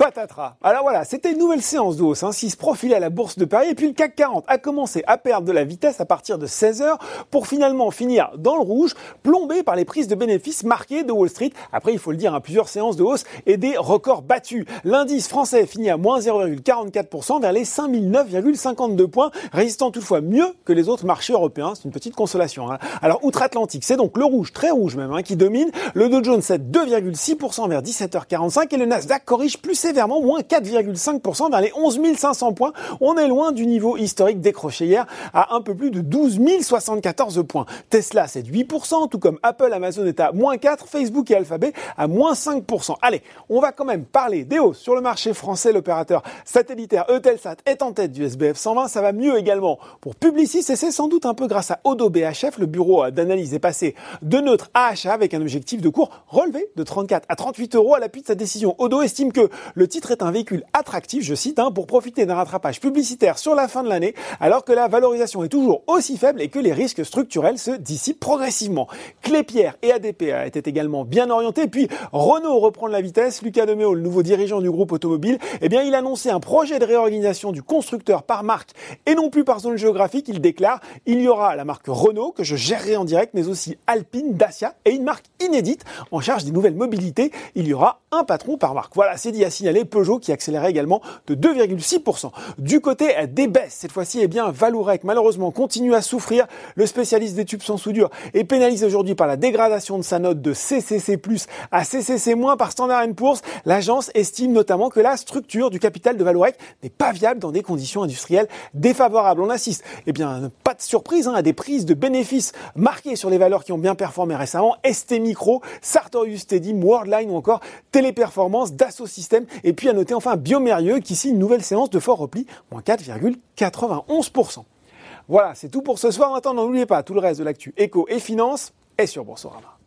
patatras. Alors voilà, c'était une nouvelle séance de hausse, hein, se profilait à la bourse de Paris, et puis le CAC 40 a commencé à perdre de la vitesse à partir de 16h pour finalement finir dans le rouge, plombé par les prises de bénéfices marquées de Wall Street. Après, il faut le dire, hein, plusieurs séances de hausse et des records battus. L'indice français finit à moins 0,44% vers les 5009,52 points, résistant toutefois mieux que les autres marchés européens. C'est une petite consolation. Hein. Alors, outre-Atlantique, c'est donc le rouge, très rouge même, hein, qui domine. Le Dow Jones cède 2,6% vers 17h45 et le Nasdaq corrige plus sévèrement, moins 4,5% vers les 11 500 points. On est loin du niveau historique décroché hier à un peu plus de 12 074 points. Tesla, c'est 8%, tout comme Apple, Amazon est à moins 4, Facebook et Alphabet à moins 5%. Allez, on va quand même parler des hausses sur le marché français. L'opérateur satellitaire Eutelsat est en tête du SBF 120. Ça va mieux également pour Publicis et c'est sans doute un peu grâce à Odo BHF. Le bureau d'analyse est passé de neutre à achat avec un objectif de cours relevé de 34 à 38 euros à l'appui de sa décision. Odo estime que le titre est un véhicule attractif, je cite, hein, pour profiter d'un rattrapage publicitaire sur la fin de l'année, alors que la valorisation est toujours aussi faible et que les risques structurels se dissipent progressivement. Clépierre et ADP étaient également bien orientés. Puis Renault reprend la vitesse. Lucas Demeo, le nouveau dirigeant du groupe automobile, eh bien, il a annoncé un projet de réorganisation du constructeur par marque et non plus par zone géographique. Il déclare il y aura la marque Renault que je gérerai en direct, mais aussi Alpine, Dacia et une marque inédite en charge des nouvelles mobilités. Il y aura un patron par marque. Voilà, c'est dit à Peugeot qui accélérait également de 2,6%. Du côté des baisses, cette fois-ci, eh bien, Valourec, malheureusement, continue à souffrir. Le spécialiste des tubes sans soudure est pénalisé aujourd'hui par la dégradation de sa note de CCC+, à CCC- par Standard Poor's. L'agence estime notamment que la structure du capital de Valourec n'est pas viable dans des conditions industrielles défavorables. On assiste, eh bien, pas de surprise, hein, à des prises de bénéfices marquées sur les valeurs qui ont bien performé récemment. ST Micro, Sartorius Steady, Worldline ou encore Téléperformance, Dassault Systèmes. Et puis à noter enfin Biomérieux qui signe une nouvelle séance de fort repli, moins 4,91%. Voilà, c'est tout pour ce soir. Maintenant, n'oubliez pas, tout le reste de l'actu éco et finance est sur Boursorama.